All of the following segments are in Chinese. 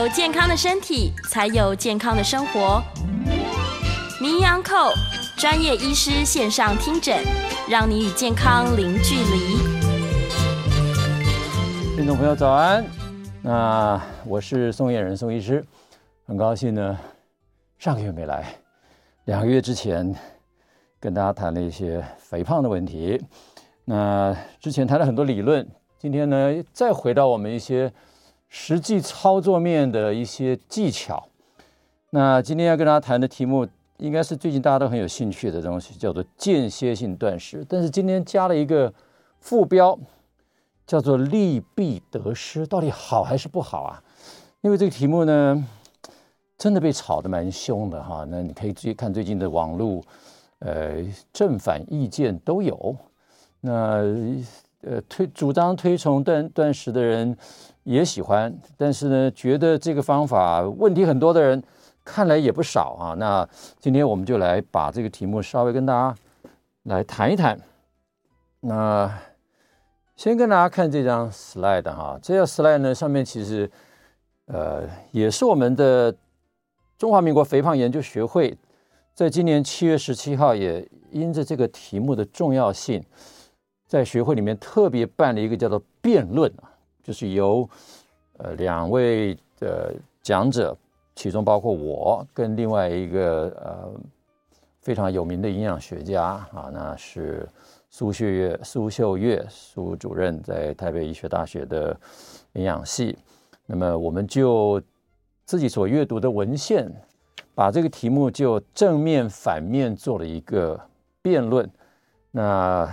有健康的身体，才有健康的生活。名医昂寇专业医师线上听诊，让你与健康零距离。听众朋友早安，那我是宋晏仁宋医师，很高兴呢，上个月没来，两个月之前跟大家谈了一些肥胖的问题。那之前谈了很多理论，今天呢再回到我们一些。实际操作面的一些技巧。那今天要跟大家谈的题目，应该是最近大家都很有兴趣的东西，叫做间歇性断食。但是今天加了一个副标，叫做利弊得失，到底好还是不好啊？因为这个题目呢，真的被炒得蛮凶的哈。那你可以注意看最近的网络，呃，正反意见都有。那呃，推主张推崇断断食的人。也喜欢，但是呢，觉得这个方法问题很多的人，看来也不少啊。那今天我们就来把这个题目稍微跟大家来谈一谈。那先跟大家看这张 slide 哈，这张 slide 呢上面其实呃也是我们的中华民国肥胖研究学会在今年七月十七号也因着这个题目的重要性，在学会里面特别办了一个叫做辩论啊。就是由呃两位的讲者，其中包括我跟另外一个呃非常有名的营养学家啊，那是苏秀月苏秀月苏主任在台北医学大学的营养系。那么我们就自己所阅读的文献，把这个题目就正面反面做了一个辩论。那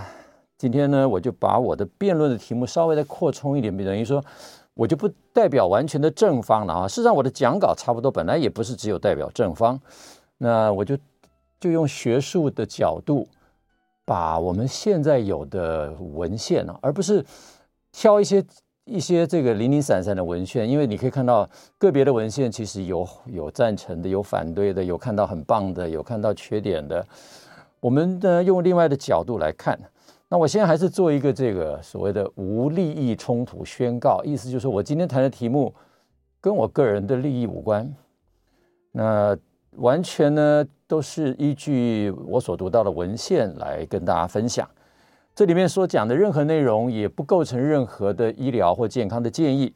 今天呢，我就把我的辩论的题目稍微再扩充一点，等于说，我就不代表完全的正方了啊。事实上，我的讲稿差不多，本来也不是只有代表正方，那我就就用学术的角度，把我们现在有的文献啊，而不是挑一些一些这个零零散散的文献，因为你可以看到个别的文献其实有有赞成的，有反对的，有看到很棒的，有看到缺点的。我们呢，用另外的角度来看。那我现在还是做一个这个所谓的无利益冲突宣告，意思就是我今天谈的题目跟我个人的利益无关，那完全呢都是依据我所读到的文献来跟大家分享。这里面所讲的任何内容也不构成任何的医疗或健康的建议。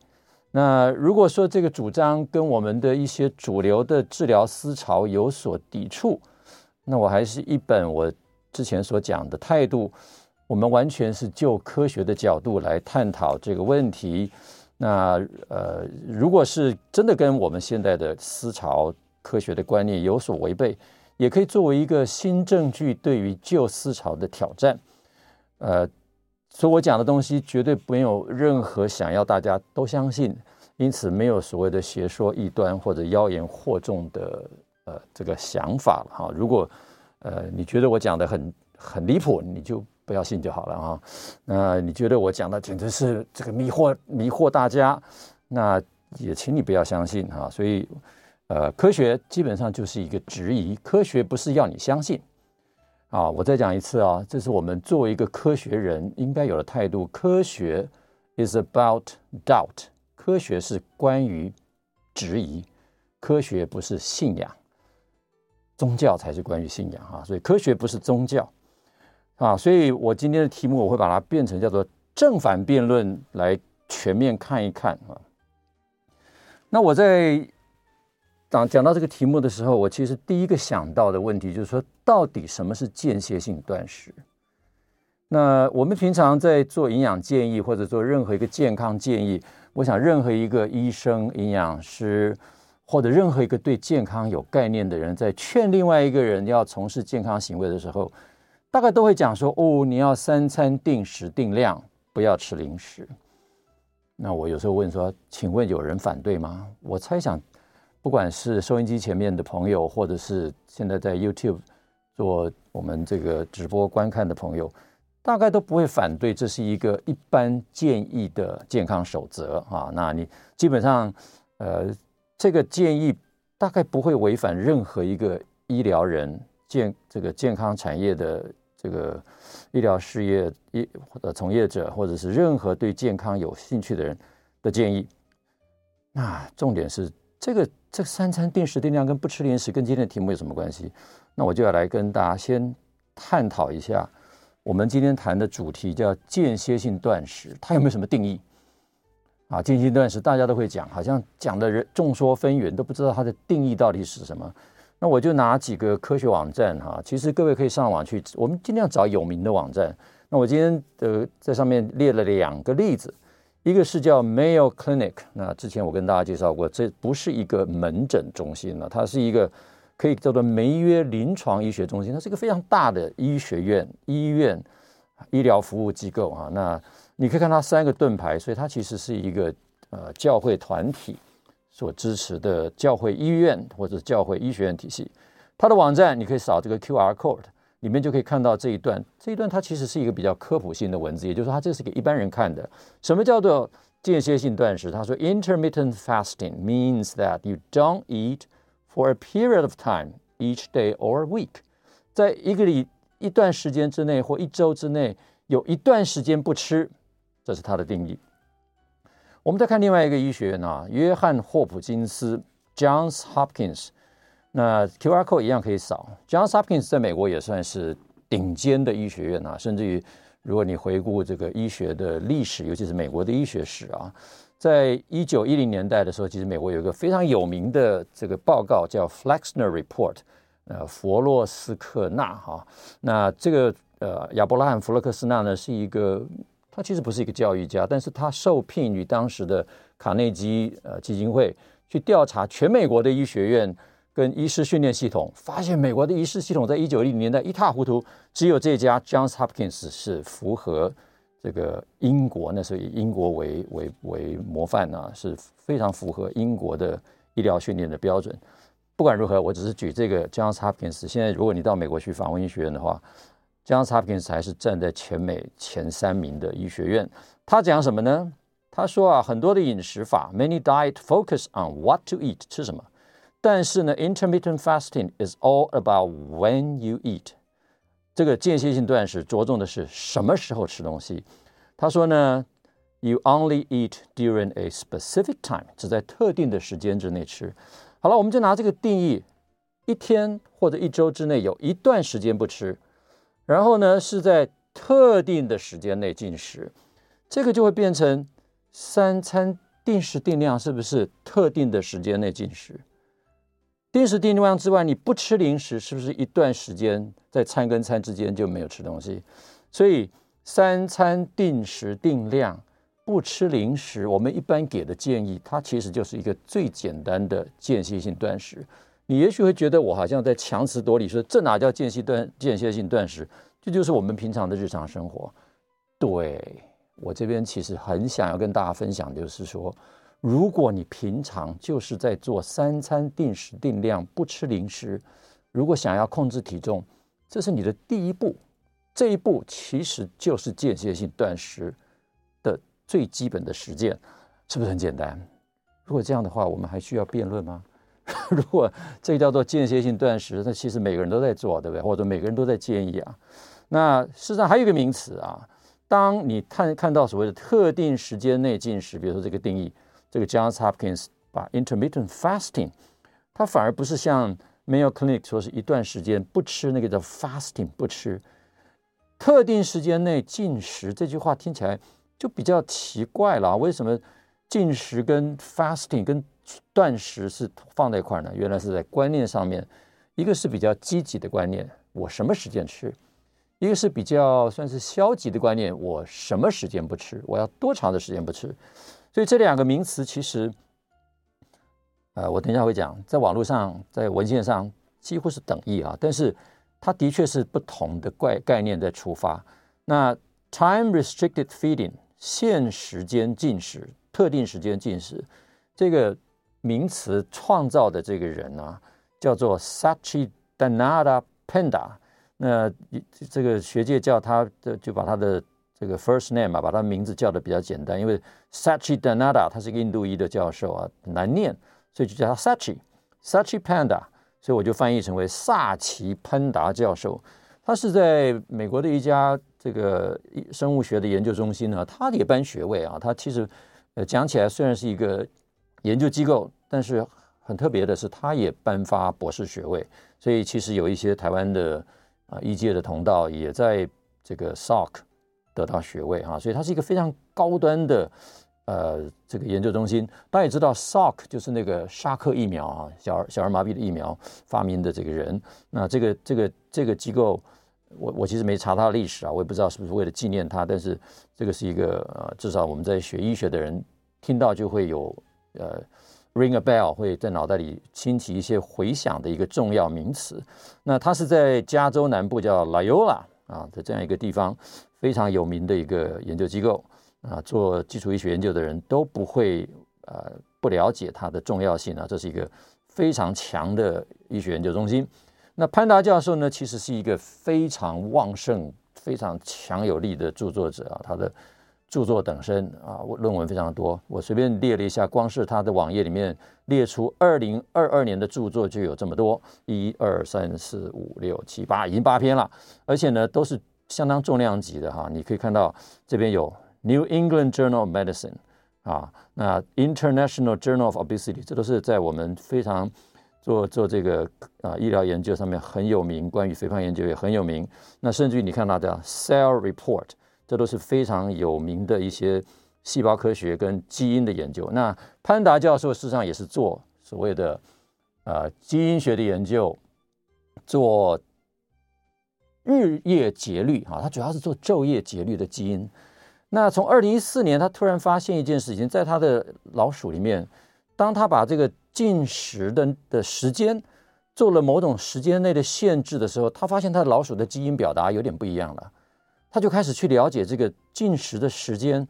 那如果说这个主张跟我们的一些主流的治疗思潮有所抵触，那我还是一本我之前所讲的态度。我们完全是就科学的角度来探讨这个问题。那呃，如果是真的跟我们现在的思潮、科学的观念有所违背，也可以作为一个新证据对于旧思潮的挑战。呃，所以我讲的东西绝对没有任何想要大家都相信，因此没有所谓的邪说异端或者妖言惑众的呃这个想法哈。如果呃你觉得我讲的很很离谱，你就。不要信就好了啊！那你觉得我讲的简直是这个迷惑迷惑大家，那也请你不要相信哈。所以，呃，科学基本上就是一个质疑，科学不是要你相信啊。我再讲一次啊，这是我们作为一个科学人应该有的态度。科学 is about doubt，科学是关于质疑，科学不是信仰，宗教才是关于信仰啊。所以科学不是宗教。啊，所以我今天的题目我会把它变成叫做正反辩论，来全面看一看啊。那我在讲讲到这个题目的时候，我其实第一个想到的问题就是说，到底什么是间歇性断食？那我们平常在做营养建议或者做任何一个健康建议，我想任何一个医生、营养师或者任何一个对健康有概念的人，在劝另外一个人要从事健康行为的时候，大概都会讲说哦，你要三餐定时定量，不要吃零食。那我有时候问说，请问有人反对吗？我猜想，不管是收音机前面的朋友，或者是现在在 YouTube 做我们这个直播观看的朋友，大概都不会反对。这是一个一般建议的健康守则啊。那你基本上，呃，这个建议大概不会违反任何一个医疗人健这个健康产业的。这个医疗事业一或者从业者，或者是任何对健康有兴趣的人的建议。那重点是这个这三餐定时定量跟不吃零食跟今天的题目有什么关系？那我就要来跟大家先探讨一下，我们今天谈的主题叫间歇性断食，它有没有什么定义？啊，间歇性断食大家都会讲，好像讲的人众说纷纭，都不知道它的定义到底是什么。那我就拿几个科学网站哈，其实各位可以上网去，我们尽量找有名的网站。那我今天的在上面列了两个例子，一个是叫 Mayo Clinic，那之前我跟大家介绍过，这不是一个门诊中心了，它是一个可以叫做梅约临床医学中心，它是一个非常大的医学院、医院、医疗服务机构啊。那你可以看它三个盾牌，所以它其实是一个呃教会团体。所支持的教会医院或者教会医学院体系，它的网站你可以扫这个 QR code，里面就可以看到这一段。这一段它其实是一个比较科普性的文字，也就是说，它这是给一般人看的。什么叫做间歇性断食？他说，intermittent fasting means that you don't eat for a period of time each day or week，在一个里一段时间之内或一周之内有一段时间不吃，这是它的定义。我们再看另外一个医学院啊，约翰霍普金斯 （Johns Hopkins）。那 QR code 一样可以扫。Johns Hopkins 在美国也算是顶尖的医学院啊，甚至于如果你回顾这个医学的历史，尤其是美国的医学史啊，在一九一零年代的时候，其实美国有一个非常有名的这个报告叫 Flexner Report，呃，弗洛斯克纳哈。那这个呃亚伯拉罕·弗洛克斯纳呢，是一个。他其实不是一个教育家，但是他受聘于当时的卡内基呃基金会去调查全美国的医学院跟医师训练系统，发现美国的医师系统在一九六零年代一塌糊涂，只有这家 Johns Hopkins 是符合这个英国，那时候以英国为为为模范、啊，是非常符合英国的医疗训练的标准。不管如何，我只是举这个 Johns Hopkins。现在如果你到美国去访问医学院的话，Johns Hopkins 还是站在全美前三名的医学院。他讲什么呢？他说啊，很多的饮食法，many diet focus on what to eat，吃什么。但是呢，intermittent fasting is all about when you eat。这个间歇性断食着重的是什么时候吃东西。他说呢，you only eat during a specific time，只在特定的时间之内吃。好了，我们就拿这个定义，一天或者一周之内有一段时间不吃。然后呢，是在特定的时间内进食，这个就会变成三餐定时定量，是不是特定的时间内进食？定时定量之外，你不吃零食，是不是一段时间在餐跟餐之间就没有吃东西？所以三餐定时定量，不吃零食，我们一般给的建议，它其实就是一个最简单的间歇性断食。你也许会觉得我好像在强词夺理，说这哪叫间歇断间歇性断食？这就是我们平常的日常生活。对，我这边其实很想要跟大家分享，就是说，如果你平常就是在做三餐定时定量，不吃零食，如果想要控制体重，这是你的第一步。这一步其实就是间歇性断食的最基本的实践，是不是很简单？如果这样的话，我们还需要辩论吗？如果这个叫做间歇性断食，那其实每个人都在做，对不对？或者每个人都在建议啊。那事实上还有一个名词啊，当你看看到所谓的特定时间内进食，比如说这个定义，这个 Johns Hopkins 把 intermittent fasting，它反而不是像 Mayo Clinic 说是一段时间不吃，那个叫 fasting 不吃。特定时间内进食这句话听起来就比较奇怪了，为什么进食跟 fasting 跟断食是放在一块儿呢，原来是在观念上面，一个是比较积极的观念，我什么时间吃；一个是比较算是消极的观念，我什么时间不吃，我要多长的时间不吃。所以这两个名词其实，呃，我等一下会讲，在网络上，在文献上几乎是等义啊。但是它的确是不同的概概念在出发。那 time restricted feeding 限时间进食，特定时间进食，这个名词创造的这个人呢、叫做 Satchidananda Panda。那这个学界叫他的，就把他的这个 first name 啊，把他名字叫的比较简单，因为 Satchidananda 他是一个印度裔的教授啊，难念，所以就叫他 Satchi Satchi Panda。所以我就翻译成为萨奇潘达教授。他是在美国的一家这个生物学的研究中心呢，他也颁学位啊。他其实呃讲起来虽然是一个研究机构，但是很特别的是，他也颁发博士学位。所以其实有一些台湾的啊医界的同道也在这个 Salk 得到学位啊。所以他是一个非常高端的呃这个研究中心。大家也知道 Salk 就是那个沙克疫苗啊，小儿小儿麻痹的疫苗发明的这个人。那这个这个这个机构。我我其实没查他的历史啊，我也不知道是不是为了纪念他，但是这个是一个呃，至少我们在学医学的人听到就会有呃 ring a bell，会在脑袋里兴起一些回响的一个重要名词。那它是在加州南部叫 Loyola 啊的这样一个地方非常有名的一个研究机构啊，做基础医学研究的人都不会呃不了解它的重要性啊，这是一个非常强的医学研究中心。那潘达教授呢，其实是一个非常旺盛、非常强有力的著作者啊，他的著作等身啊，我论文非常多。我随便列了一下，光是他的网页里面列出二零二二年的著作就有这么多，一二三四五六七八，已经八篇了，而且呢都是相当重量级的哈。你可以看到这边有 New England Journal of Medicine 啊，那 International Journal of Obesity，这都是在我们非常。做做这个啊医疗研究上面很有名，关于肥胖研究也很有名。那甚至于你看到的 Cell Report，这都是非常有名的一些细胞科学跟基因的研究。那潘达教授事实上也是做所谓的呃基因学的研究，做日夜节律啊，他主要是做昼夜节律的基因。那从二零一四年，他突然发现一件事情，在他的老鼠里面，当他把这个进食的的时间做了某种时间内的限制的时候，他发现他的老鼠的基因表达有点不一样了，他就开始去了解这个进食的时间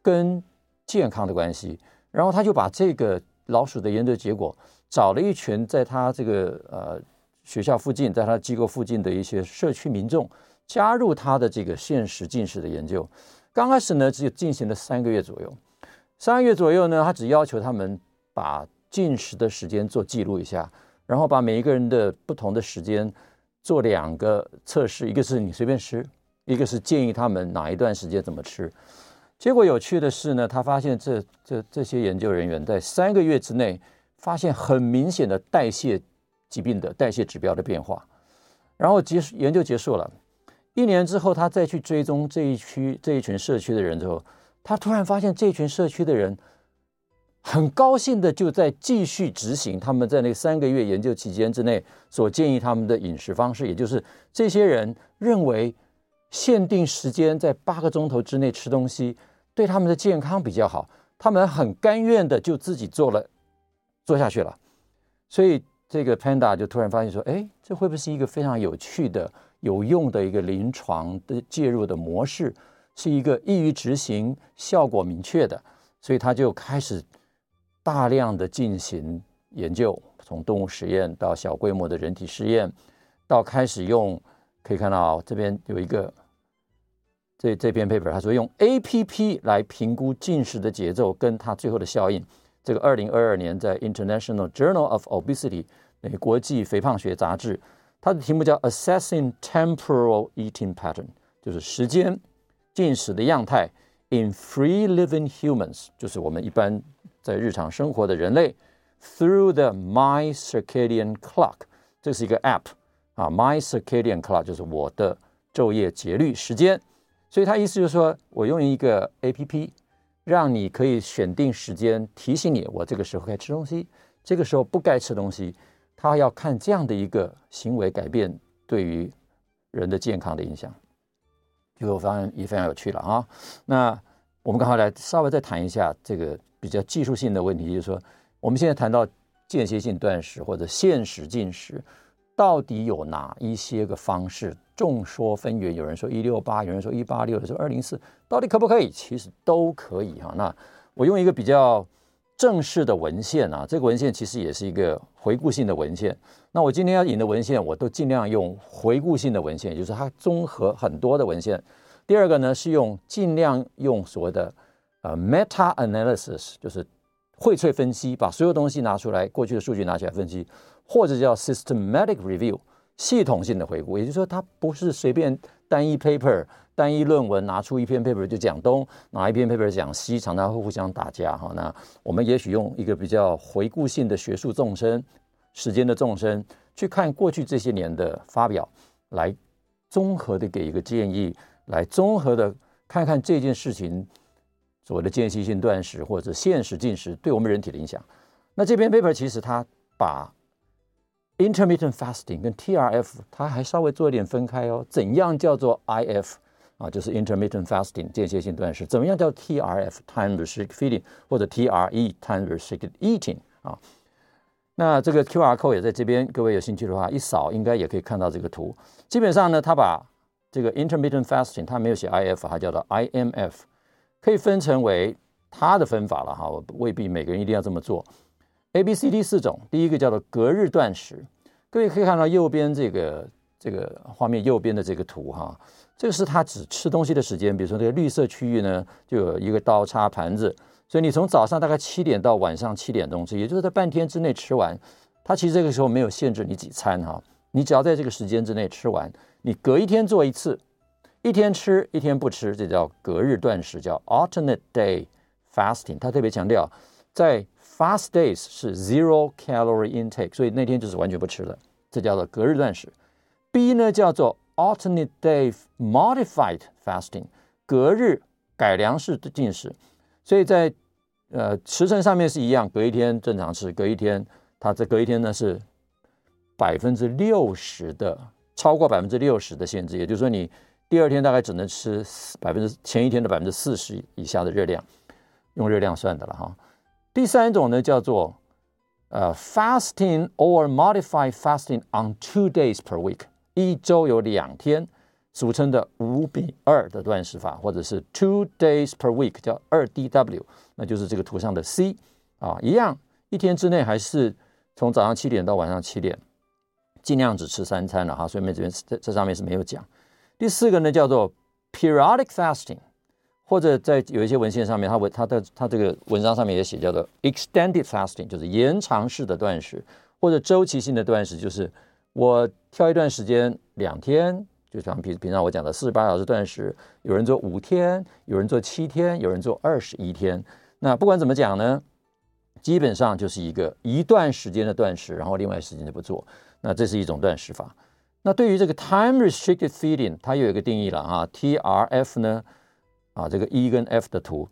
跟健康的关系，然后他就把这个老鼠的研究结果找了一群在他这个呃学校附近，在他机构附近的一些社区民众加入他的这个限时进食的研究。刚开始呢，只有进行了三个月左右，三个月左右呢，他只要求他们把进食的时间做记录一下，然后把每一个人的不同的时间做两个测试，一个是你随便吃，一个是建议他们哪一段时间怎么吃。结果有趣的是呢，他发现这这这些研究人员在三个月之内发现很明显的代谢疾病的代谢指标的变化。然后结束研究结束了，一年之后他再去追踪这一区这一群社区的人之后，他突然发现这群社区的人。很高兴的就在继续执行他们在那三个月研究期间之内所建议他们的饮食方式，也就是这些人认为限定时间在八个钟头之内吃东西对他们的健康比较好，他们很甘愿的就自己做了做下去了。所以这个 Panda 就突然发现说，哎，这会不会是一个非常有趣的、有用的一个临床的介入的模式，是一个易于执行、效果明确的，所以他就开始。大量的进行研究，从动物实验到小规模的人体试验，到开始用，可以看到这边有一个这这篇 paper，他说用 APP 来评估进食的节奏跟它最后的效应。这个二零二二年在 International Journal of Obesity 那国际肥胖学杂志，它的题目叫 Assessing Temporal Eating Pattern，就是时间进食的样态 in free living humans，就是我们一般。在日常生活的人类，through the My Circadian Clock，这是一个 app 啊，My Circadian Clock 就是我的昼夜节律时间。所以他意思就是说，我用一个 app，让你可以选定时间，提醒你我这个时候该吃东西，这个时候不该吃东西。他要看这样的一个行为改变对于人的健康的影响，就发现也非常有趣了啊。那我们刚好来稍微再谈一下这个。比较技术性的问题就是说，我们现在谈到间歇性断食或者限时进食，到底有哪一些个方式？众说纷纭，有人说一六八，有人说一八六，有人说二零四，到底可不可以？其实都可以哈。那我用一个比较正式的文献啊，这个文献其实也是一个回顾性的文献。那我今天要引的文献，我都尽量用回顾性的文献，也就是它综合很多的文献。第二个呢，是用尽量用所谓的呃 meta analysis，就是荟萃分析，把所有东西拿出来，过去的数据拿起来分析，或者叫 systematic review，系统性的回顾。也就是说，它不是随便单一 paper、单一论文拿出一篇 paper 就讲东，拿一篇 paper 讲西，常常会互相打架哈。那我们也许用一个比较回顾性的学术纵深、时间的纵深去看过去这些年的发表，来综合的给一个建议。来综合的看看这件事情所谓的间歇性断食或者限时进食对我们人体的影响。那这篇 paper 其实它把 intermittent fasting 跟 TRF 它还稍微做一点分开哦。怎样叫做 IF 啊？就是 intermittent fasting 间歇性断食。怎么样叫 TRF time restricted feeding 或者 TRE time restricted eating 啊？那这个 QR code 也在这边，各位有兴趣的话一扫应该也可以看到这个图。基本上呢，它把这个 intermittent fasting，它没有写 IF，它叫做 IMF，可以分成为它的分法了哈，未必每个人一定要这么做。A、B、C、D 四种，第一个叫做隔日断食，各位可以看到右边这个这个画面右边的这个图哈，这个是它只吃东西的时间，比如说这个绿色区域呢，就有一个刀叉盘子，所以你从早上大概七点到晚上七点钟吃，也就是在半天之内吃完，它其实这个时候没有限制你几餐哈，你只要在这个时间之内吃完。你隔一天做一次，一天吃一天不吃，这叫隔日断食，叫 alternate day fasting。他特别强调，在 fast days 是 zero calorie intake，所以那天就是完全不吃了，这叫做隔日断食。B 呢叫做 alternate day modified fasting，隔日改良式的进食。所以在呃时辰上面是一样，隔一天正常吃，隔一天它这隔一天呢是百分之六十的。超过百分之六十的限制，也就是说，你第二天大概只能吃百分之前一天的百分之四十以下的热量，用热量算的了哈。第三种呢叫做呃 fasting or modified fasting on two days per week，一周有两天，俗称的五比二的断食法，或者是 two days per week，叫二 DW，那就是这个图上的 C 啊，一样，一天之内还是从早上七点到晚上七点。尽量只吃三餐了哈，所以这边这这上面是没有讲。第四个呢叫做 periodic fasting，或者在有一些文献上面，它文它的它这个文章上面也写叫做 extended fasting，就是延长式的断食，或者周期性的断食，就是我挑一段时间两天，就像平平常我讲的四十八小时断食，有人做五天，有人做七天，有人做二十一天。那不管怎么讲呢，基本上就是一个一段时间的断食，然后另外时间就不做。那这是一种断食法。那对于这个 time restricted feeding，它有一个定义了哈。TRF 呢，啊，这个 E 跟 F 的图，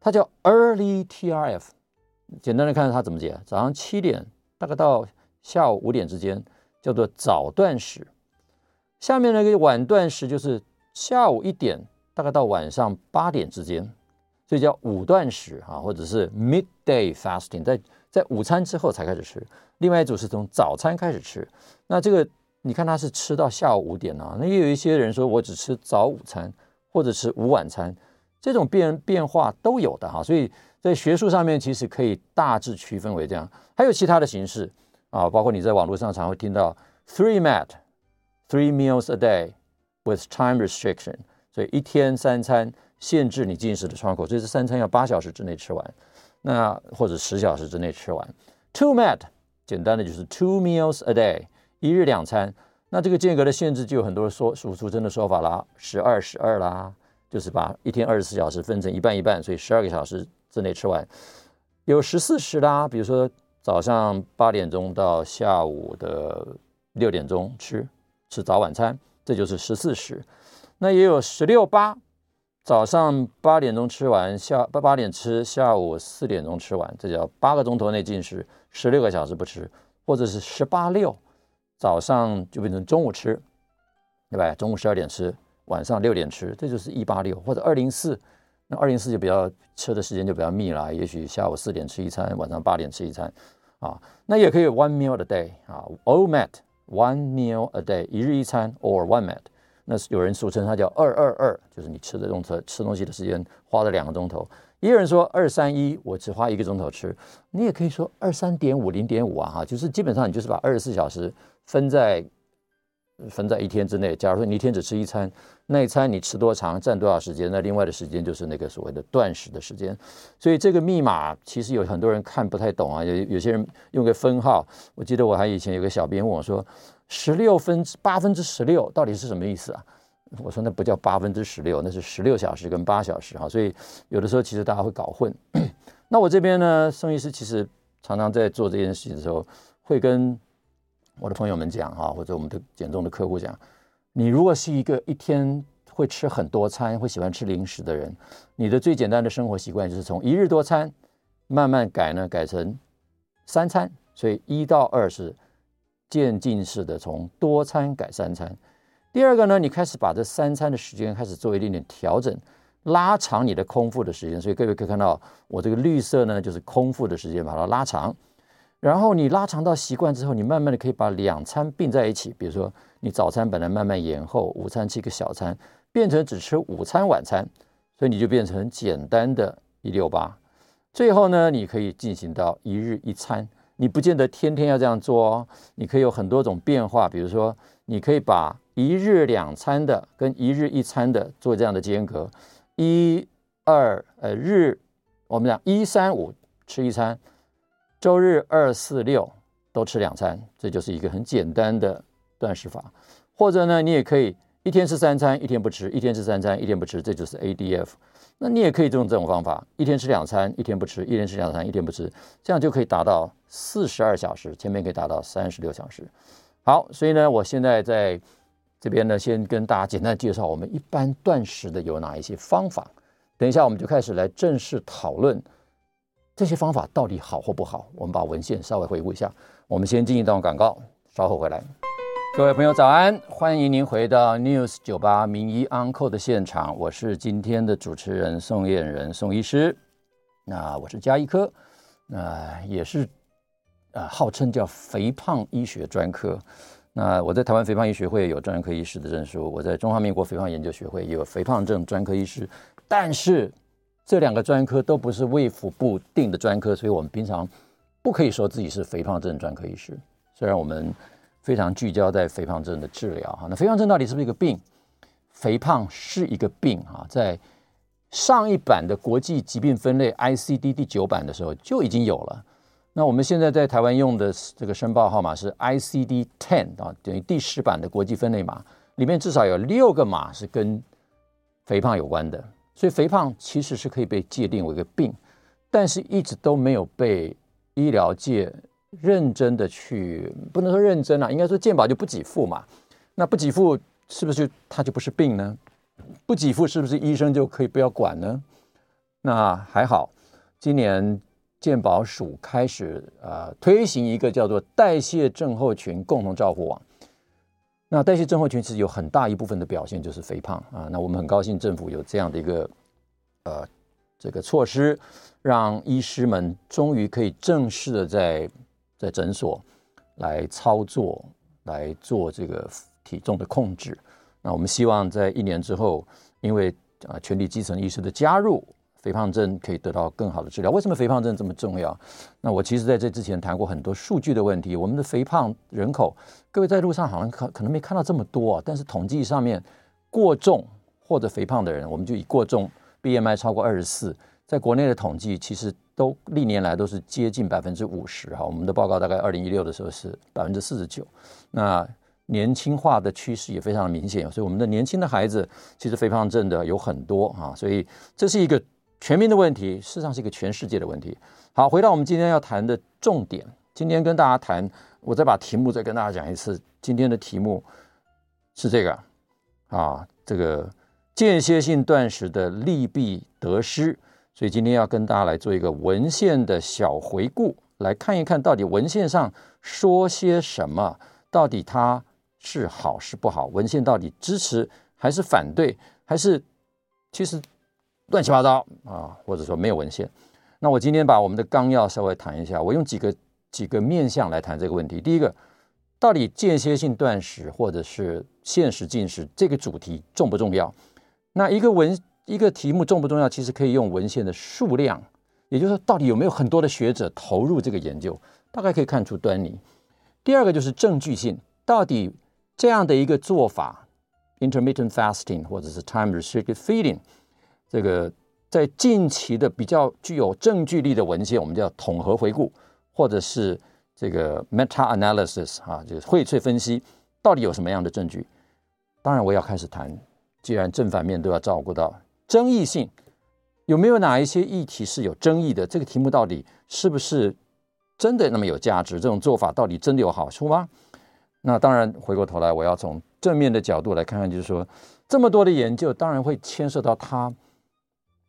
它叫 early TRF。简单的看它怎么解，早上七点大概到下午五点之间叫做早断食。下面那个晚断食就是下午一点大概到晚上八点之间，所以叫午断食啊，或者是 midday fasting，在在午餐之后才开始吃。另外一组是从早餐开始吃，那这个你看他是吃到下午五点啊，那也有一些人说我只吃早午餐或者是午晚餐，这种变变化都有的哈，所以在学术上面其实可以大致区分为这样，还有其他的形式啊，包括你在网络上常会听到 three mat three meals a day with time restriction，所以一天三餐限制你进食的窗口，所以这三餐要八小时之内吃完，那或者十小时之内吃完 two mat。简单的就是 two meals a day，一日两餐。那这个间隔的限制就有很多说数出真的说法啦，十二十二啦，就是把一天二十四小时分成一半一半，所以十二个小时之内吃完。有十四时啦，比如说早上八点钟到下午的六点钟吃吃早晚餐，这就是十四时。那也有十六八，早上八点钟吃完，下八八点吃，下午四点钟吃完，这叫八个钟头内进食。十六个小时不吃，或者是十八六，早上就变成中午吃，对吧？中午十二点吃，晚上六点吃，这就是一八六，或者二零四，那二零四就比较吃的时间就比较密了，也许下午四点吃一餐，晚上八点吃一餐，啊，那也可以 one meal a day 啊，all met one meal a day，一日一餐，or one met 那有人俗称它叫二二二，就是你吃的用车吃东西的时间花了两个钟头。也有人说二三一，我只花一个钟头吃。你也可以说二三点五零点五啊，哈，就是基本上你就是把二十四小时分在分在一天之内。假如说你一天只吃一餐，那一餐你吃多长，占多少时间，那另外的时间就是那个所谓的断食的时间。所以这个密码其实有很多人看不太懂啊，有有些人用个分号。我记得我还以前有个小编问我说，十六分之八分之十六到底是什么意思啊？我说那不叫八分之十六，那是十六小时跟八小时哈，所以有的时候其实大家会搞混。那我这边呢，宋医师其实常常在做这件事情的时候，会跟我的朋友们讲哈，或者我们的减重的客户讲，你如果是一个一天会吃很多餐、会喜欢吃零食的人，你的最简单的生活习惯就是从一日多餐慢慢改呢，改成三餐，所以一到二是渐进式的从多餐改三餐。第二个呢，你开始把这三餐的时间开始做一点点调整，拉长你的空腹的时间。所以各位可以看到，我这个绿色呢，就是空腹的时间，把它拉长。然后你拉长到习惯之后，你慢慢的可以把两餐并在一起。比如说，你早餐本来慢慢延后，午餐吃一个小餐，变成只吃午餐晚餐，所以你就变成简单的一六八。最后呢，你可以进行到一日一餐，你不见得天天要这样做哦，你可以有很多种变化。比如说，你可以把一日两餐的跟一日一餐的做这样的间隔，一二呃日，我们讲一三五吃一餐，周日二四六都吃两餐，这就是一个很简单的断食法。或者呢，你也可以一天吃三餐，一天不吃；一天吃三餐，一天不吃，这就是 ADF。那你也可以用这种方法，一天吃两餐，一天不吃；一天吃两餐，一天不吃，这样就可以达到四十二小时，前面可以达到三十六小时。好，所以呢，我现在在。这边呢，先跟大家简单介绍我们一般断食的有哪一些方法。等一下，我们就开始来正式讨论这些方法到底好或不好。我们把文献稍微回顾一下。我们先进一段广告，稍后回来。各位朋友，早安！欢迎您回到 News 九八名医 Uncle 的现场，我是今天的主持人宋晏仁宋医师。那我是加医科，那也是呃号称叫肥胖医学专科。那我在台湾肥胖医学会有专科医师的证书，我在中华民国肥胖研究学会也有肥胖症专科医师，但是这两个专科都不是卫福部定的专科，所以我们平常不可以说自己是肥胖症专科医师。虽然我们非常聚焦在肥胖症的治疗哈，那肥胖症到底是不是一个病？肥胖是一个病哈，在上一版的国际疾病分类 ICD 第九版的时候就已经有了。那我们现在在台湾用的这个申报号码是 ICD-10 啊，等于第十版的国际分类码，里面至少有六个码是跟肥胖有关的，所以肥胖其实是可以被界定为一个病，但是一直都没有被医疗界认真的去，不能说认真啊，应该说健保就不给付嘛，那不给付是不是就它就不是病呢？不给付是不是医生就可以不要管呢？那还好，今年。健保署开始呃推行一个叫做代谢症候群共同照护网。那代谢症候群其实有很大一部分的表现就是肥胖啊。那我们很高兴政府有这样的一个呃这个措施，让医师们终于可以正式的在在诊所来操作来做这个体重的控制。那我们希望在一年之后，因为啊全体基层医师的加入。肥胖症可以得到更好的治疗。为什么肥胖症这么重要？那我其实在这之前谈过很多数据的问题。我们的肥胖人口，各位在路上好像可可能没看到这么多啊。但是统计上面，过重或者肥胖的人，我们就以过重 BMI 超过二十四，在国内的统计其实都历年来都是接近百分之五十哈。我们的报告大概二零一六的时候是百分之四十九。那年轻化的趋势也非常的明显，所以我们的年轻的孩子其实肥胖症的有很多哈。所以这是一个。全民的问题，事实上是一个全世界的问题。好，回到我们今天要谈的重点。今天跟大家谈，我再把题目再跟大家讲一次。今天的题目是这个啊，这个间歇性断食的利弊得失。所以今天要跟大家来做一个文献的小回顾，来看一看到底文献上说些什么，到底它是好是不好？文献到底支持还是反对？还是其实？乱七八糟啊，或者说没有文献。那我今天把我们的纲要稍微谈一下，我用几个几个面向来谈这个问题。第一个，到底间歇性断食或者是限时进食这个主题重不重要？那一个文一个题目重不重要？其实可以用文献的数量，也就是说，到底有没有很多的学者投入这个研究，大概可以看出端倪。第二个就是证据性，到底这样的一个做法，intermittent fasting 或者是 time restricted feeding，这个在近期的比较具有证据力的文献，我们叫统合回顾，或者是这个 meta analysis 啊，就是荟萃分析，到底有什么样的证据？当然，我要开始谈。既然正反面都要照顾到，争议性有没有哪一些议题是有争议的？这个题目到底是不是真的那么有价值？这种做法到底真的有好处吗？那当然，回过头来我要从正面的角度来看看，就是说这么多的研究，当然会牵涉到它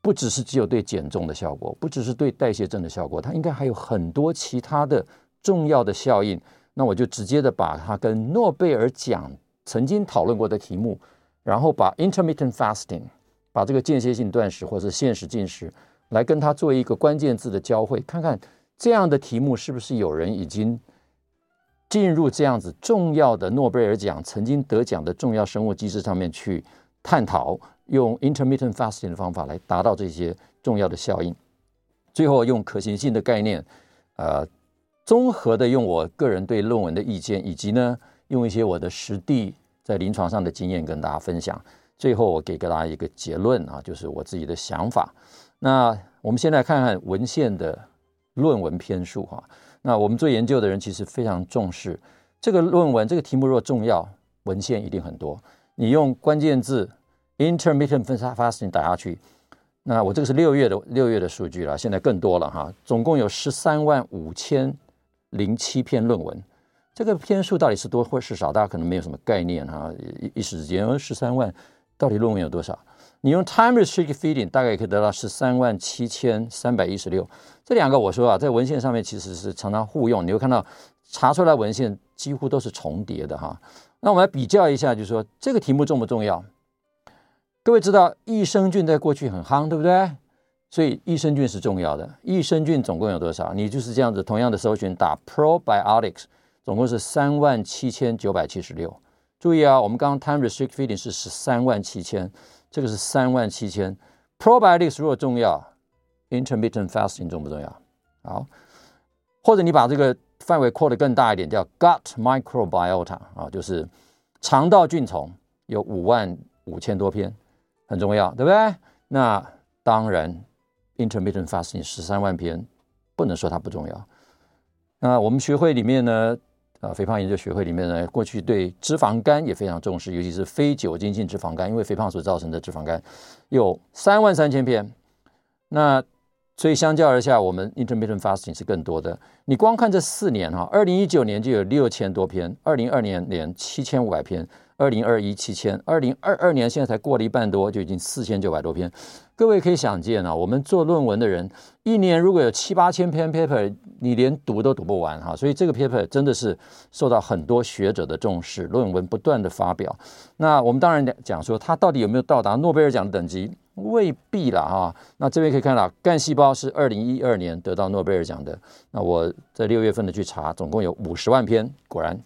不只是只有对减重的效果，不只是对代谢症的效果，它应该还有很多其他的重要的效应。那我就直接的把它跟诺贝尔奖曾经讨论过的题目。然后把 intermittent fasting，把这个间歇性断食或者限时进食，来跟它做一个关键字的交汇，看看这样的题目是不是有人已经进入这样子重要的诺贝尔奖曾经得奖的重要生物机制上面去探讨，用 intermittent fasting 的方法来达到这些重要的效应。最后用可行性的概念，呃，综合的用我个人对论文的意见，以及呢用一些我的实地。在临床上的经验跟大家分享，最后我给给大家一个结论啊，就是我自己的想法。那我们先来看看文献的论文篇数哈。那我们做研究的人其实非常重视这个论文，这个题目若重要，文献一定很多。你用关键字 intermittent fasting 打下去，那我这个是六月的六月的数据了，现在更多了哈，总共有十三万五千零七篇论文。这个篇数到底是多或是少，大家可能没有什么概念哈。一一时之间，十三万到底论文有多少？你用 time restricted feeding 大概也可以得到十三万七千三百一十六。这两个我说啊，在文献上面其实是常常互用，你会看到查出来文献几乎都是重叠的哈。那我们来比较一下，就是说这个题目重不重要？各位知道益生菌在过去很夯，对不对？所以益生菌是重要的。益生菌总共有多少？你就是这样子，同样的搜寻打 probiotics。总共是三万七千九百七十六。注意啊，我们刚刚 time restrict feeding 是十三万七千，这个是三万七千。Probiotics 如果重要，intermittent fasting 重不重要？好，或者你把这个范围扩得更大一点，叫 gut microbiota 啊，就是肠道菌丛，有五万五千多篇，很重要，对不对？那当然，intermittent fasting 十三万篇，不能说它不重要。那我们学会里面呢？啊，肥胖研究学会里面呢，过去对脂肪肝也非常重视，尤其是非酒精性脂肪肝，因为肥胖所造成的脂肪肝有三万三千篇。那所以相较而下，我们 intermittent fasting 是更多的。你光看这四年哈，二零一九年就有六千多篇，二零二年年七千五百篇，二零二一七千，二零二二年现在才过了一半多，就已经四千九百多篇。各位可以想见啊，我们做论文的人一年如果有七八千篇 paper，你连读都读不完哈。所以这个 paper 真的是受到很多学者的重视，论文不断的发表。那我们当然讲说，它到底有没有到达诺贝尔奖的等级？未必了哈。那这边可以看到，干细胞是二零一二年得到诺贝尔奖的。那我在六月份的去查，总共有五十万篇。果然，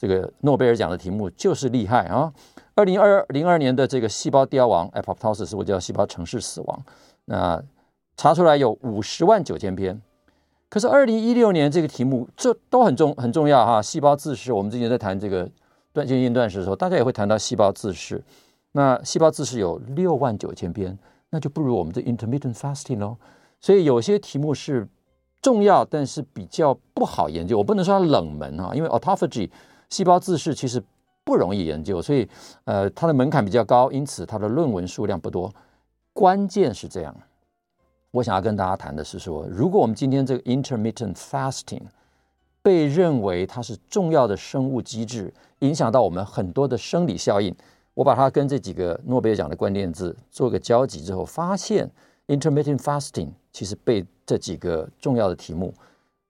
这个诺贝尔奖的题目就是厉害啊。二零二零二年的这个细胞凋亡 （apoptosis） 或者叫细胞程式死亡，那查出来有五十万九千篇。可是二零一六年这个题目，这都很重很重要哈。细胞自噬，我们之前在谈这个断间性断食的时候，大家也会谈到细胞自噬。那细胞自噬有六万九千篇，那就不如我们的 intermittent fasting 喽。所以有些题目是重要，但是比较不好研究。我不能说它冷门啊，因为 autophagy 细胞自噬其实。不容易研究，所以呃，它的门槛比较高，因此它的论文数量不多。关键是这样，我想要跟大家谈的是说，如果我们今天这个 intermittent fasting 被认为它是重要的生物机制，影响到我们很多的生理效应，我把它跟这几个诺贝尔奖的关键字做个交集之后，发现 intermittent fasting 其实被这几个重要的题目，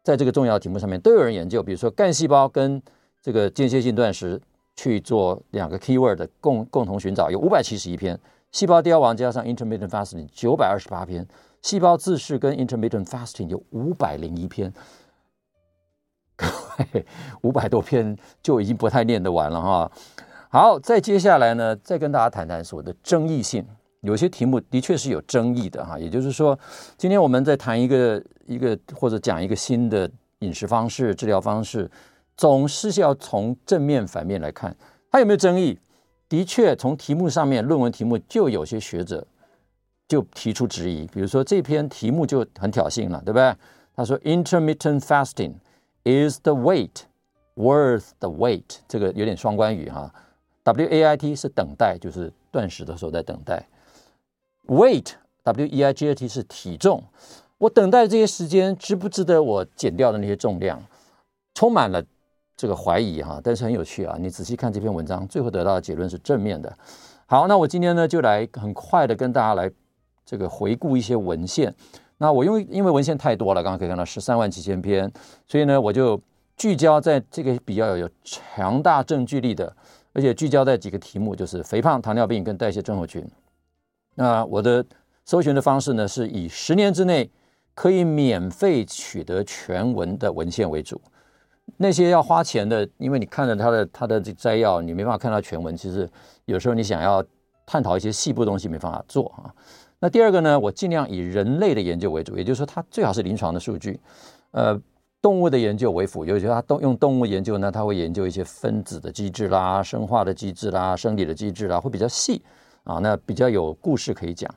在这个重要题目上面都有人研究，比如说干细胞跟这个间歇性断食。去做两个 keyword 的共共同寻找，有五百七十一篇；细胞凋亡加上 intermittent fasting 九百二十八篇；细胞自噬跟 intermittent fasting 有五百零一篇。各五百多篇就已经不太念得完了哈。好，再接下来呢，再跟大家谈谈所谓的争议性。有些题目的确是有争议的哈，也就是说，今天我们在谈一个一个或者讲一个新的饮食方式、治疗方式，总是要从正面反面来看，它有没有争议？的确，从题目上面，论文题目就有些学者就提出质疑，比如说这篇题目就很挑衅了，对不对？他说：“Intermittent fasting is the wait worth the wait？” 这个有点双关语哈。W A I T 是等待，就是断食的时候在等待。Weight W E I G H T 是体重，我等待这些时间值不值得我减掉的那些重量，充满了这个怀疑哈。但是很有趣啊，你仔细看这篇文章，最后得到的结论是正面的。好，那我今天呢就来很快的跟大家来这个回顾一些文献。那我因为因为文献太多了，刚刚可以看到十三万七千篇，所以呢我就聚焦在这个比较有强大证据力的，而且聚焦在几个题目，就是肥胖、糖尿病跟代谢症候群。那我的搜寻的方式呢，是以十年之内可以免费取得全文的文献为主。那些要花钱的，因为你看了它的它的这摘要，你没办法看到全文。其实有时候你想要探讨一些细部东西，没办法做啊。那第二个呢，我尽量以人类的研究为主，也就是说，它最好是临床的数据。呃，动物的研究为辅，尤其它动用动物研究呢，它会研究一些分子的机制啦、生化的机制啦、生理的机制啦，会比较细。啊，那比较有故事可以讲。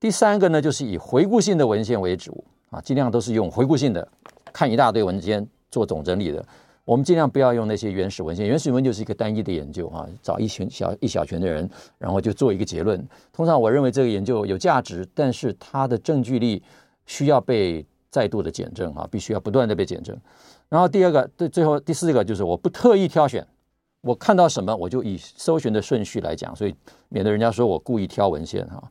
第三个呢，就是以回顾性的文献为主啊，尽量都是用回顾性的，看一大堆文件做总整理的。我们尽量不要用那些原始文献，原始文献就是一个单一的研究啊，找一群小一小群的人，然后就做一个结论。通常我认为这个研究有价值，但是它的证据力需要被再度的检证啊，必须要不断的被检证。然后第二个，对，最后第四个就是我不特意挑选。我看到什么，我就以搜寻的顺序来讲，所以免得人家说我故意挑文献哈。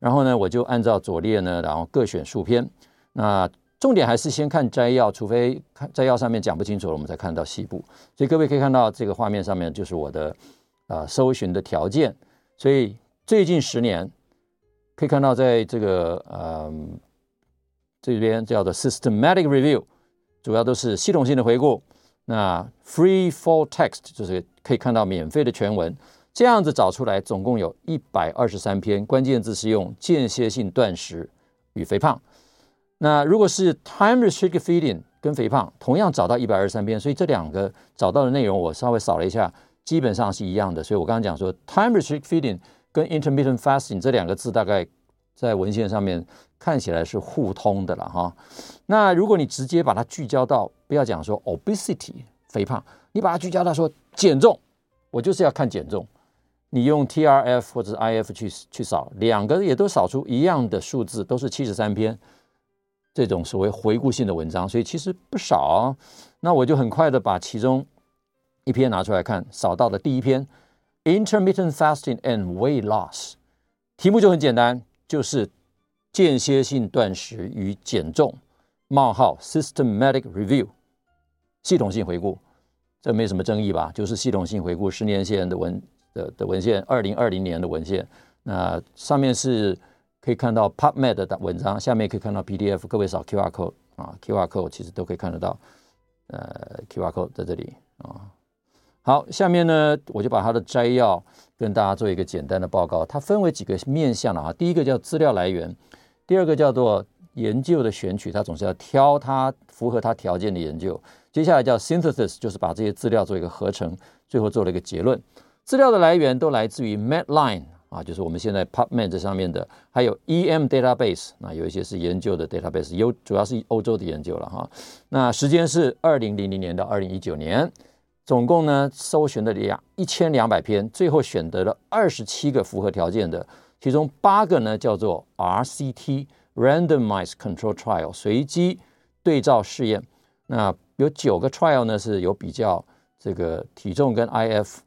然后呢，我就按照左列呢，然后各选数篇。那重点还是先看摘要，除非看摘要上面讲不清楚了，我们才看到细部。所以各位可以看到这个画面上面就是我的啊、呃、搜寻的条件。所以最近十年可以看到，在这个嗯、呃、这边叫做 systematic review，主要都是系统性的回顾。那 free for text 就是可以看到免费的全文，这样子找出来，总共有一百二十三篇，关键字是用间歇性断食与肥胖。那如果是 time restricted feeding 跟肥胖，同样找到一百二十三篇，所以这两个找到的内容我稍微扫了一下，基本上是一样的。所以我刚刚讲说 time restricted feeding 跟 intermittent fasting 这两个字大概在文献上面看起来是互通的了哈。那如果你直接把它聚焦到，不要讲说 obesity 肥胖，你把它聚焦到说减重，我就是要看减重。你用 TRF 或者 IF 去去扫，两个也都扫出一样的数字，都是七十三篇这种所谓回顾性的文章，所以其实不少哦。那我就很快的把其中一篇拿出来看，扫到的第一篇 Intermittent Fasting and Weight Loss，题目就很简单，就是间歇性断食与减重。冒号 systematic review 系统性回顾，这没什么争议吧？就是系统性回顾十年前的文的的文献，二零二零年的文献。那上面是可以看到 PubMed 的文章，下面可以看到 PDF。各位扫 QR code 啊，QR code 其实都可以看得到。呃，QR code 在这里啊。好，下面呢，我就把它的摘要跟大家做一个简单的报告。它分为几个面向了啊。第一个叫资料来源，第二个叫做。研究的选取，它总是要挑它符合它条件的研究。接下来叫 synthesis，就是把这些资料做一个合成，最后做了一个结论。资料的来源都来自于 Medline 啊，就是我们现在 PubMed 这上面的，还有 EM Database，那有一些是研究的 database，有主要是欧洲的研究了哈。那时间是二零零零年到二零一九年，总共呢搜寻的两一千两百篇，最后选择了二十七个符合条件的，其中八个呢叫做 RCT。Randomized control trial 随机对照试验，那有九个 trial 呢是有比较这个体重跟 IF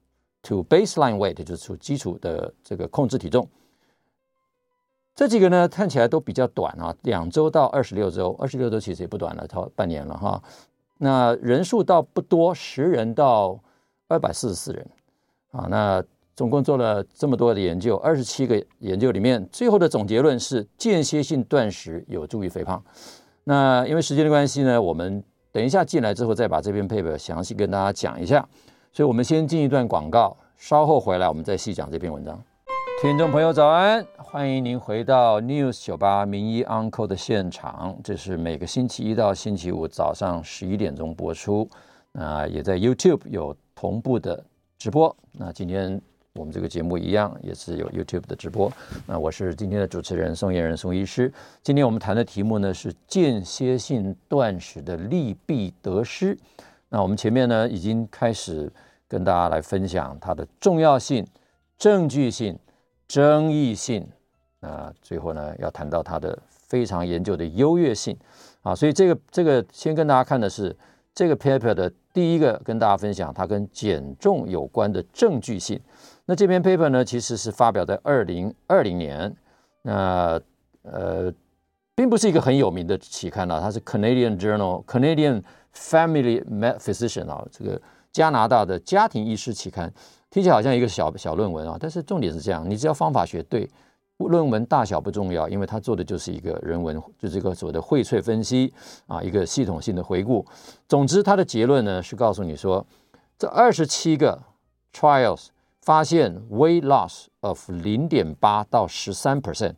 to baseline weight，就是从基础的这个控制体重。这几个呢看起来都比较短啊，两周到二十六周，二十六周其实也不短了，超半年了哈。那人数倒不多，十人到二百四十四人啊，那。总共做了这么多的研究，二十七个研究里面，最后的总结论是间歇性断食有助于肥胖。那因为时间的关系呢，我们等一下进来之后再把这篇 paper 详细跟大家讲一下。所以我们先进一段广告，稍后回来我们再细讲这篇文章。听众朋友早安，欢迎您回到 News 九八名医 Uncle 的现场，这是每个星期一到星期五早上十一点钟播出，那也在 YouTube 有同步的直播。那今天我们这个节目一样也是有 YouTube 的直播。那我是今天的主持人宋彦仁宋医师。今天我们谈的题目呢是间歇性断食的利弊得失。那我们前面呢已经开始跟大家来分享它的重要性、证据性。争议性，那最后呢，要谈到它的非常研究的优越性啊，所以这个这个先跟大家看的是这个 paper 的第一个跟大家分享它跟减重有关的证据性。那这篇 paper 呢，其实是发表在二零二零年，那呃，并不是一个很有名的期刊啊，它是 Canadian Journal Canadian Family Physician 啊，这个加拿大的家庭医师期刊。听起来好像一个小小论文啊，但是重点是这样，你只要方法学对，论文大小不重要，因为它做的就是一个人文，就是一个所谓的荟萃分析啊，一个系统性的回顾。总之，它的结论呢是告诉你说，这二十七个 trials 发现 weight loss of 零点八到十三 percent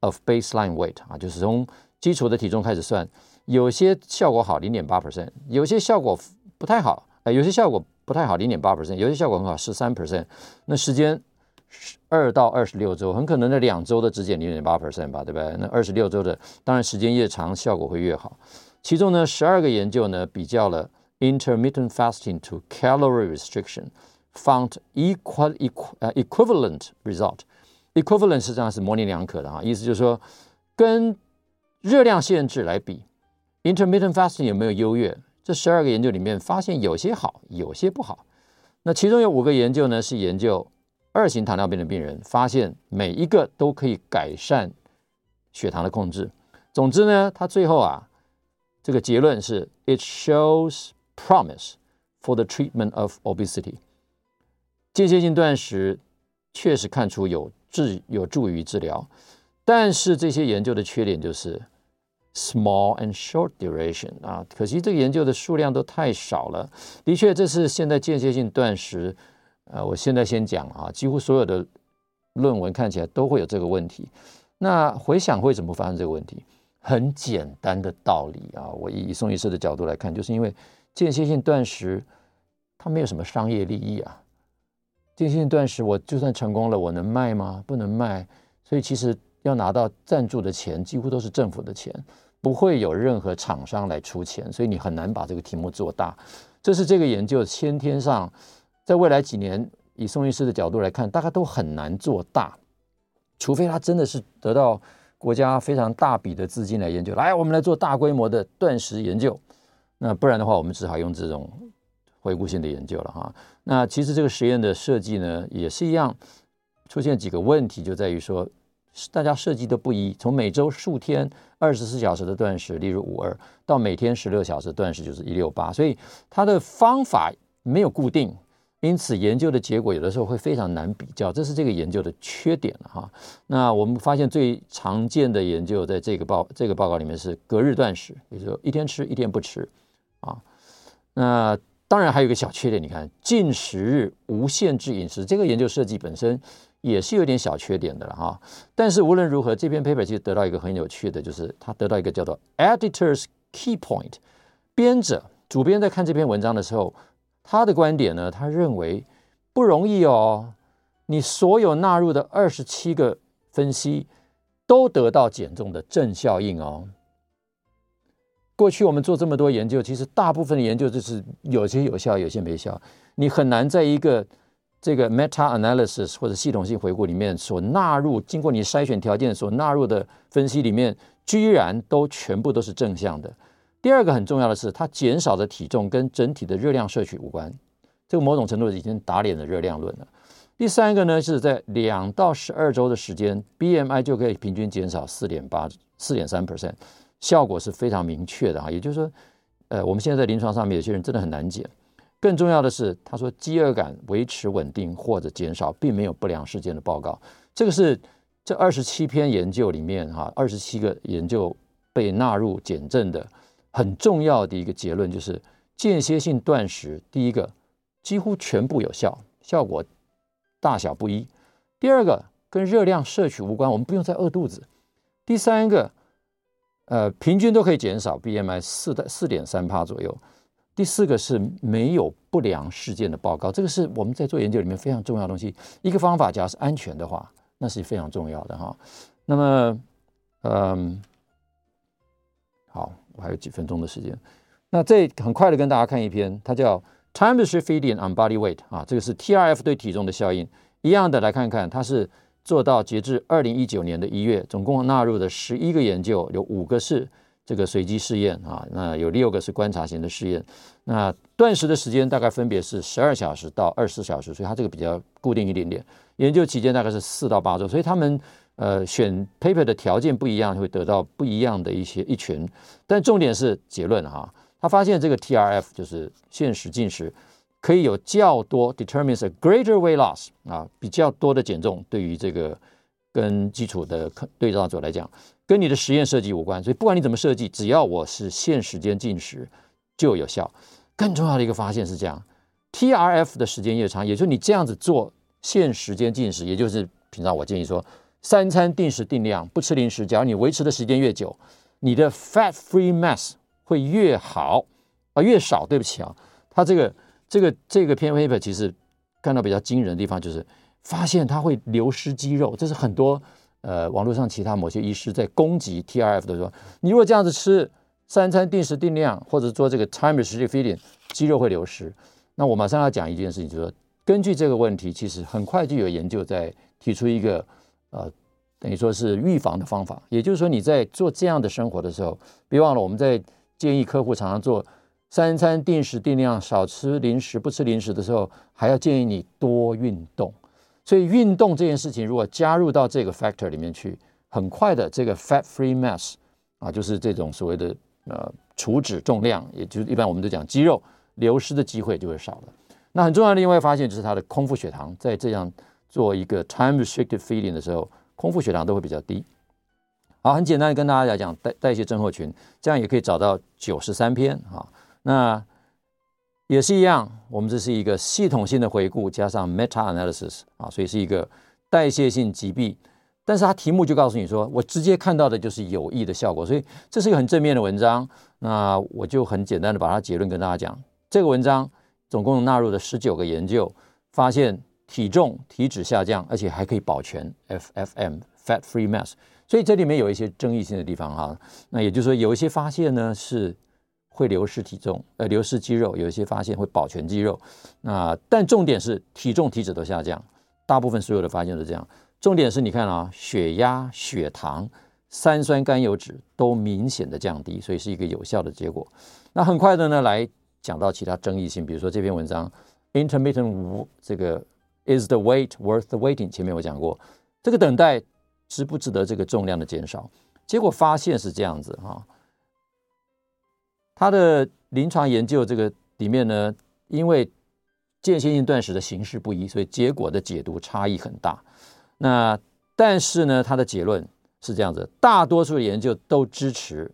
of baseline weight 啊，就是从基础的体重开始算，有些效果好零点八 percent，有些效果不太好，哎，有些效果。不太好，零点八 percent，有些效果很好，十三 percent。那时间二到二十六周，很可能那两周的只减零点八 percent 吧，对不对？那二十六周的，当然时间越长，效果会越好。其中呢，十二个研究呢比较了 intermittent fasting to calorie restriction，found equal equ 呃 equivalent result。equivalent 实际上是模棱两可的啊，意思就是说跟热量限制来比，intermittent fasting 有没有优越？这十二个研究里面发现有些好，有些不好。那其中有五个研究呢，是研究二型糖尿病的病人，发现每一个都可以改善血糖的控制。总之呢，他最后啊，这个结论是：It shows promise for the treatment of obesity。间歇性断食确实看出有治有助于治疗，但是这些研究的缺点就是。Small and short duration 啊，可惜这个研究的数量都太少了。的确，这是现在间歇性断食。呃，我现在先讲啊，几乎所有的论文看起来都会有这个问题。那回想为什么发生这个问题？很简单的道理啊，我以宋医师的角度来看，就是因为间歇性断食它没有什么商业利益啊。间歇性断食我就算成功了，我能卖吗？不能卖。所以其实。要拿到赞助的钱，几乎都是政府的钱，不会有任何厂商来出钱，所以你很难把这个题目做大。这是这个研究先天上，在未来几年，以宋医师的角度来看，大概都很难做大，除非他真的是得到国家非常大笔的资金来研究，来，我们来做大规模的断食研究。那不然的话，我们只好用这种回顾性的研究了哈。那其实这个实验的设计呢，也是一样，出现几个问题，就在于说。大家设计的不一，从每周数天二十四小时的断食，例如五二，到每天十六小时断食，就是一六八，所以它的方法没有固定，因此研究的结果有的时候会非常难比较，这是这个研究的缺点了哈。那我们发现最常见的研究在这个报这个报告里面是隔日断食，也就是一天吃一天不吃啊。那当然还有一个小缺点，你看禁食日无限制饮食，这个研究设计本身。也是有点小缺点的了哈，但是无论如何，这篇 paper 其实得到一个很有趣的，就是他得到一个叫做 editor's key point。编者主编在看这篇文章的时候，他的观点呢，他认为不容易哦。你所有纳入的二十七个分析都得到减重的正效应哦。过去我们做这么多研究，其实大部分的研究就是有些有效，有些没效，你很难在一个。这个 meta analysis 或者系统性回顾里面所纳入，经过你筛选条件所纳入的分析里面，居然都全部都是正向的。第二个很重要的是，它减少的体重跟整体的热量摄取无关，这个某种程度已经打脸了热量论了。第三个呢，是在两到十二周的时间，BMI 就可以平均减少四点八、四点三 percent，效果是非常明确的啊。也就是说，呃，我们现在在临床上面有些人真的很难减。更重要的是，他说饥饿感维持稳定或者减少，并没有不良事件的报告。这个是这二十七篇研究里面哈，二十七个研究被纳入减震的很重要的一个结论就是，间歇性断食，第一个几乎全部有效，效果大小不一；第二个跟热量摄取无关，我们不用再饿肚子；第三个，呃，平均都可以减少 BMI 四的四点三帕左右；第四个是没有不良事件的报告，这个是我们在做研究里面非常重要的东西。一个方法，假如是安全的话，那是非常重要的哈。那么，嗯。好，我还有几分钟的时间。那这很快的跟大家看一篇，它叫 Time Restrict Feeding on Body Weight 啊，这个是 TRF 对体重的效应。一样的来看看，它是做到截至二零一九年的一月，总共纳入的十一个研究，有五个是这个随机试验啊，那有六个是观察型的试验。那断食的时间大概分别是十二小时到二十四小时，所以它这个比较固定一点点。研究期间大概是四到八周，所以他们。呃，选 paper 的条件不一样，会得到不一样的一些一群。但重点是结论哈，他发现这个 TRF 就是限时进食，可以有较多 determines a greater weight loss 啊，比较多的减重。对于这个跟基础的对照组来讲，跟你的实验设计无关。所以不管你怎么设计，只要我是限时间进食就有效。更重要的一个发现是这样，TRF 的时间越长，也就是你这样子做限时间进食，也就是平常我建议说。三餐定时定量，不吃零食。假如你维持的时间越久，你的 fat-free mass 会越好啊，越少。对不起啊，他这个这个这个篇 paper 其实看到比较惊人的地方，就是发现它会流失肌肉。这是很多呃网络上其他某些医师在攻击 TRF 的时候，你如果这样子吃三餐定时定量，或者做这个 time restricted feeding，肌肉会流失。那我马上要讲一件事情，就是说根据这个问题，其实很快就有研究在提出一个。呃，等于说是预防的方法，也就是说你在做这样的生活的时候，别忘了我们在建议客户常常做三餐定时定量，少吃零食，不吃零食的时候，还要建议你多运动。所以运动这件事情如果加入到这个 factor 里面去，很快的这个 fat-free mass 啊，就是这种所谓的呃储脂重量，也就是一般我们都讲肌肉流失的机会就会少了。那很重要的另外发现就是它的空腹血糖在这样。做一个 time restricted feeding 的时候，空腹血糖都会比较低。好，很简单的跟大家来讲代代谢症候群，这样也可以找到九十三篇啊。那也是一样，我们这是一个系统性的回顾加上 meta analysis 啊，所以是一个代谢性疾病。但是它题目就告诉你说，我直接看到的就是有益的效果，所以这是一个很正面的文章。那我就很简单的把它结论跟大家讲，这个文章总共纳入了十九个研究，发现。体重、体脂下降，而且还可以保全 FFM fat free mass，所以这里面有一些争议性的地方哈。那也就是说，有一些发现呢是会流失体重，呃，流失肌肉；有一些发现会保全肌肉。那但重点是体重、体脂都下降，大部分所有的发现都是这样。重点是你看啊，血压、血糖、三酸甘油酯都明显的降低，所以是一个有效的结果。那很快的呢，来讲到其他争议性，比如说这篇文章 intermittent 无这个。Is the weight worth the waiting？前面我讲过，这个等待值不值得这个重量的减少？结果发现是这样子哈。他的临床研究这个里面呢，因为间歇性断食的形式不一，所以结果的解读差异很大。那但是呢，他的结论是这样子：大多数研究都支持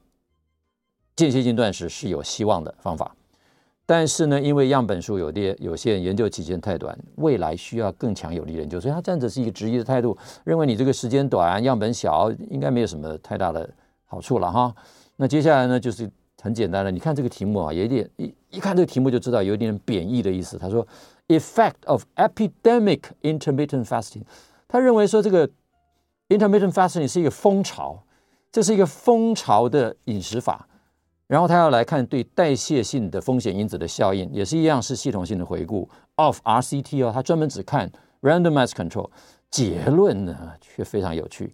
间歇性断食是有希望的方法。但是呢，因为样本数有限，有限，研究期间太短，未来需要更强有力研究，所以他站着是一个质疑的态度，认为你这个时间短，样本小，应该没有什么太大的好处了哈。那接下来呢，就是很简单的，你看这个题目啊，有点一一看这个题目就知道有点贬义的意思。他说，effect of epidemic intermittent fasting，他认为说这个 intermittent fasting 是一个风潮，这是一个风潮的饮食法。然后他要来看对代谢性的风险因子的效应，也是一样是系统性的回顾 of RCT 哦，他专门只看 randomized control，结论呢却非常有趣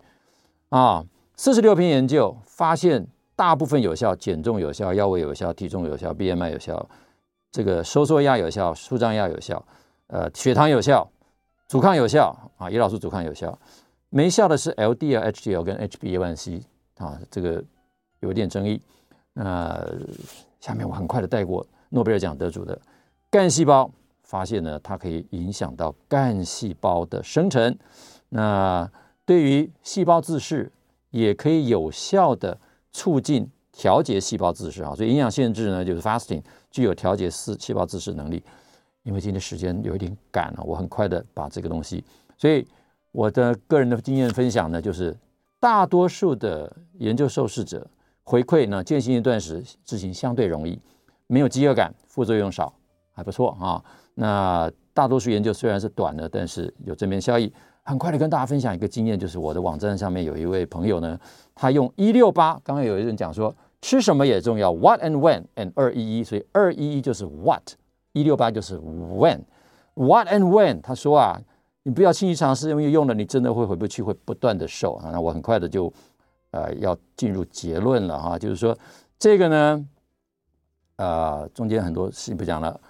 啊，四十六篇研究发现大部分有效，减重有效，腰围有效，体重有效，BMI 有效，这个收缩压有效，舒张压有效，呃，血糖有效，阻抗有效啊，胰岛素阻抗有效，没效的是 LDL、HDL 跟 HbA1c 啊，这个有点争议。那下面我很快的带过诺贝尔奖得主的干细胞，发现呢，它可以影响到干细胞的生成。那对于细胞自噬，也可以有效的促进调节细胞自噬啊，所以营养限制呢，就是 fasting 具有调节细细胞自噬能力。因为今天时间有一点赶了，我很快的把这个东西，所以我的个人的经验分享呢，就是大多数的研究受试者回馈呢，间歇性断食执行相对容易，没有饥饿感，副作用少，还不错啊。那大多数研究虽然是短的，但是有正面效益。很快的跟大家分享一个经验，就是我的网站上面有一位朋友呢，他用一六八，刚刚有一个人讲说吃什么也重要，what and when and 二一一，所以二一一就是 what。一六八就是 when，what and when？他说啊，你不要轻易尝试，因为用了你真的会回不去，会不断的瘦啊。那我很快的就呃要进入结论了哈，就是说这个呢，呃中间很多事情不讲了，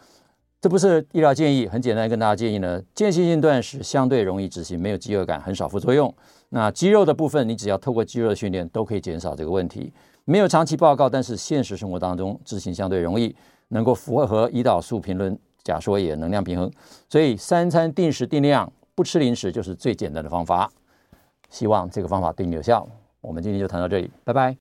这不是医疗建议，很简单跟大家建议呢，间歇性断食相对容易执行，没有饥饿感，很少副作用。那肌肉的部分，你只要透过肌肉的训练都可以减少这个问题，没有长期报告，但是现实生活当中执行相对容易。能够符合胰岛素评论假说也能量平衡，所以三餐定时定量，不吃零食就是最简单的方法。希望这个方法对你有效。我们今天就谈到这里，拜拜。